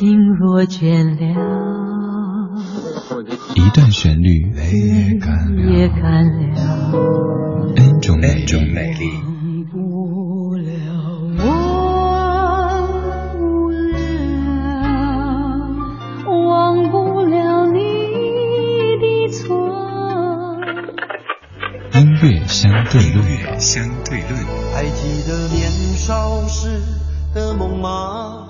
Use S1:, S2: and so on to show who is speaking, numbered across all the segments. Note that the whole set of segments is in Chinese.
S1: 心若倦了，
S2: 一段旋律
S1: 也干了
S2: ，N 种美丽。
S1: 忘不了，忘不了，忘不了你的错。
S2: 音乐相对论，相对论。
S3: 还记得年少时的梦吗？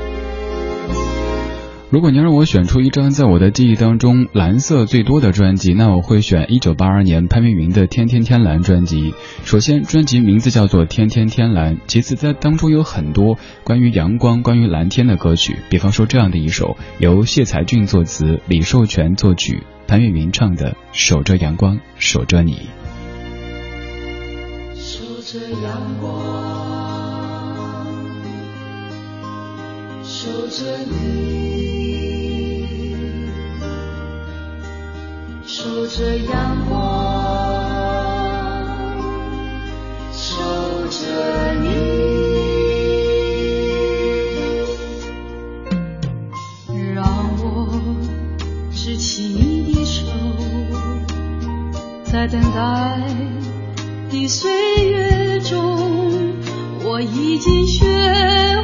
S2: 如果你让我选出一张在我的记忆当中蓝色最多的专辑，那我会选一九八二年潘越云的《天天天蓝》专辑。首先，专辑名字叫做《天天天蓝》，其次在当中有很多关于阳光、关于蓝天的歌曲，比方说这样的一首由谢才俊作词、李寿全作曲、潘越云唱的《守着阳光，守着你》。
S1: 守着阳光，守着你。守着阳光，守着你，让我执起你的手，在等待的岁月中，我已经学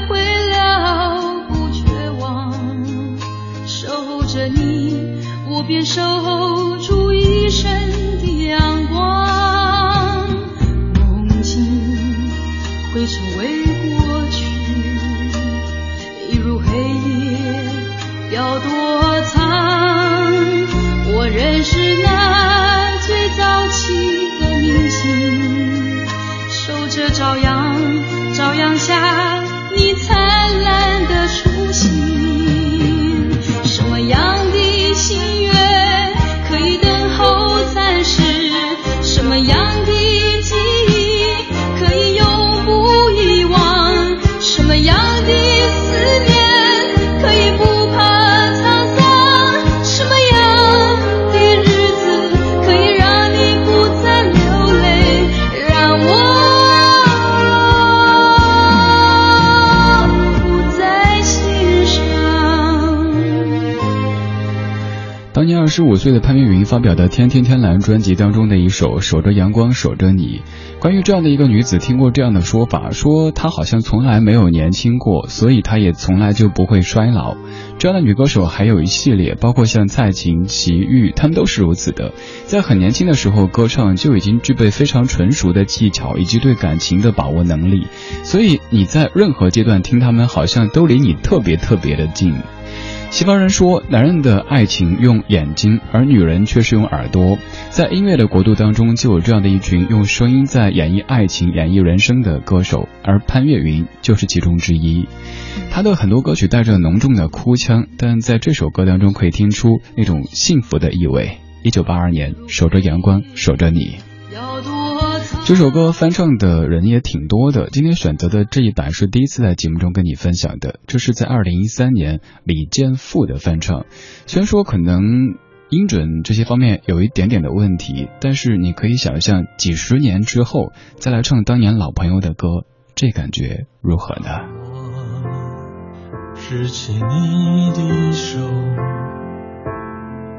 S1: 会了不绝望，守着你。我便守
S2: 十五岁的潘越云发表的《天天天蓝》专辑当中的一首《守着阳光守着你》，关于这样的一个女子，听过这样的说法，说她好像从来没有年轻过，所以她也从来就不会衰老。这样的女歌手还有一系列，包括像蔡琴、齐豫，她们都是如此的，在很年轻的时候歌唱就已经具备非常纯熟的技巧以及对感情的把握能力，所以你在任何阶段听她们，好像都离你特别特别的近。西方人说，男人的爱情用眼睛，而女人却是用耳朵。在音乐的国度当中，就有这样的一群用声音在演绎爱情、演绎人生的歌手，而潘越云就是其中之一。他的很多歌曲带着浓重的哭腔，但在这首歌当中可以听出那种幸福的意味。一九八二年，守着阳光，守着你。这首歌翻唱的人也挺多的，今天选择的这一版是第一次在节目中跟你分享的，这是在二零一三年李健复的翻唱。虽然说可能音准这些方面有一点点的问题，但是你可以想象几十年之后再来唱当年老朋友的歌，这感觉如何呢？
S4: 拾起你的手，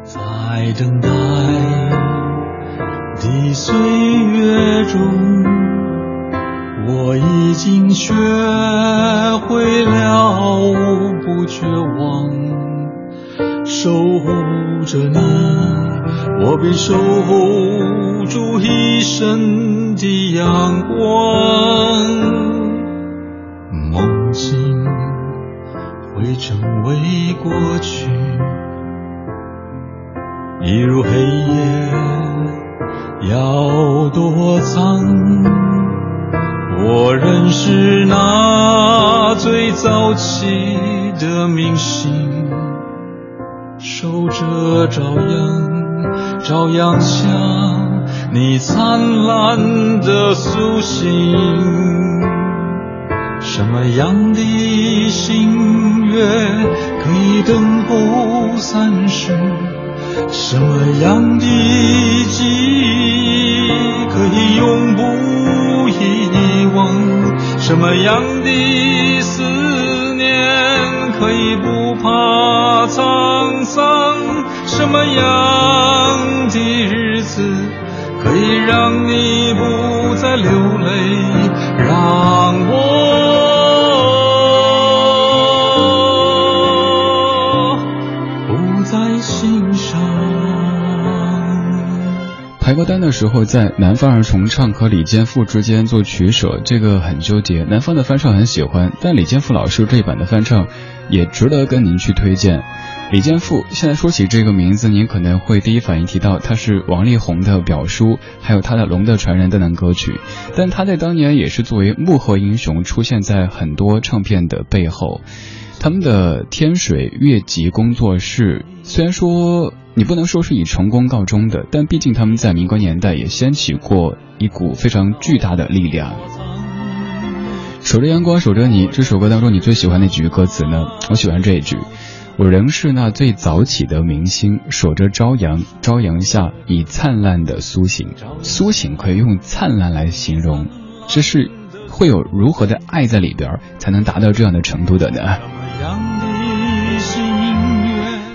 S4: 在等待。岁月中，我已经学会了不绝望，守护着你，我便守住一生的阳光，梦境会成为过去，一如黑夜。要躲藏？我认识那最早期的明星，守着朝阳，朝阳下你灿烂的苏醒，什么样的心愿可以等候三世？什么样的记忆什么样的思念可以不怕沧桑？什么样的日子可以让你不再流泪？让
S2: 时候，在南方儿重唱和李健富之间做取舍，这个很纠结。南方的翻唱很喜欢，但李健富老师这一版的翻唱也值得跟您去推荐。李健富，现在说起这个名字，您可能会第一反应提到他是王力宏的表叔，还有他的《龙的传人》等等歌曲。但他在当年也是作为幕后英雄出现在很多唱片的背后。他们的天水乐集工作室，虽然说。你不能说是以成功告终的，但毕竟他们在民国年代也掀起过一股非常巨大的力量。守着阳光，守着你。这首歌当中，你最喜欢哪句歌词呢？我喜欢这一句：我仍是那最早起的明星，守着朝阳，朝阳下以灿烂的苏醒。苏醒可以用灿烂来形容，这是会有如何的爱在里边，才能达到这样的程度的呢？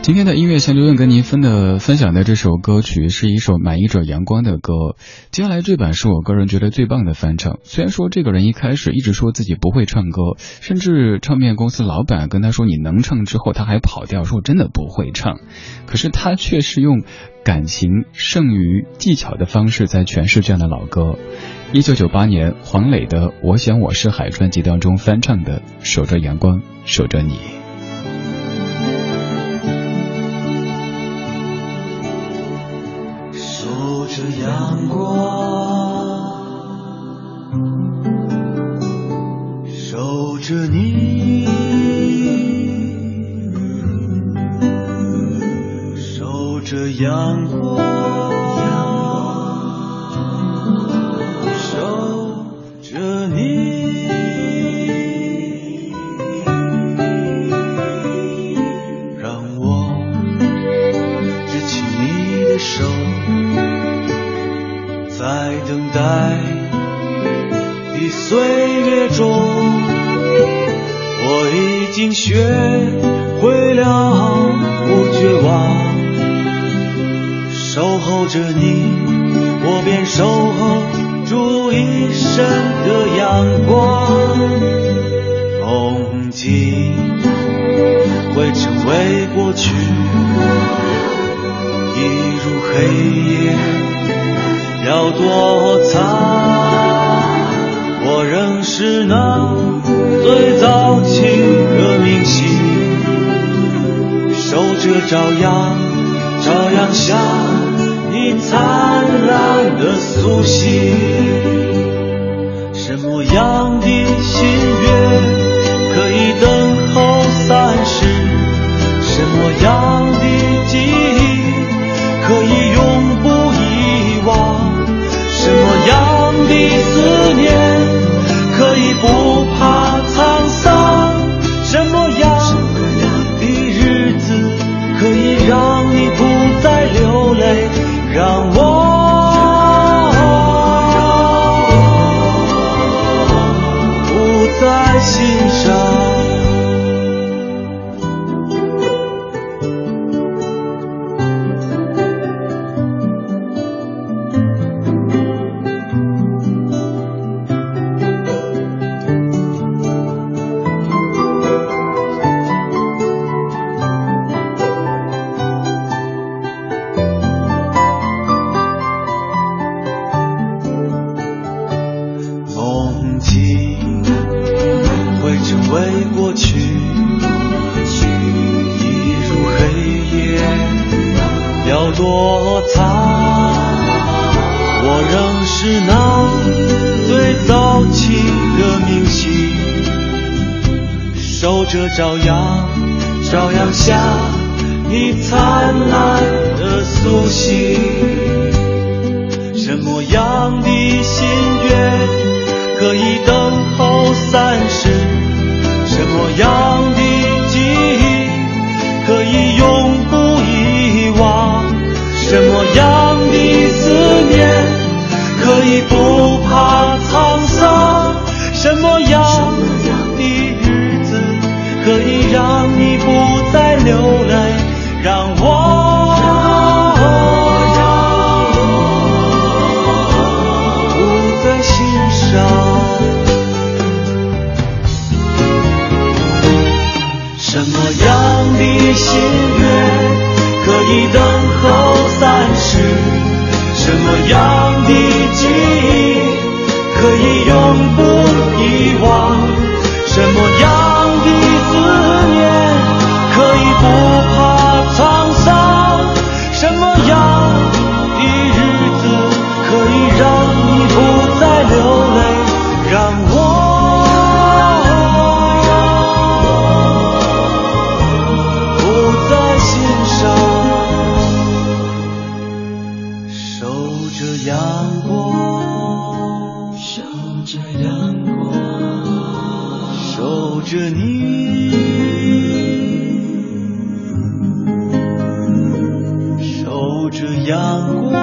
S2: 今天的音乐相对论跟您分的分享的这首歌曲是一首满意着阳光的歌。接下来这版是我个人觉得最棒的翻唱。虽然说这个人一开始一直说自己不会唱歌，甚至唱片公司老板跟他说你能唱之后，他还跑调说真的不会唱。可是他却是用感情胜于技巧的方式在诠释这样的老歌。一九九八年黄磊的《我想我是海》专辑当中翻唱的《守着阳光，守着你》。
S3: 阳光，守着你，守着阳光。岁月中，我已经学会了不绝望，守候着你，我便守候住一生的阳光。梦境会成为过去，一如黑夜要躲藏，是那。最早起的明星，守着朝阳，朝阳下你灿烂的躲藏我仍是那最早起的明星守着朝阳朝阳下你灿烂。让你不再流泪？让我不再心伤。什么样的心愿可以等候三世？什么样的记忆可以永不遗忘？什么阳光。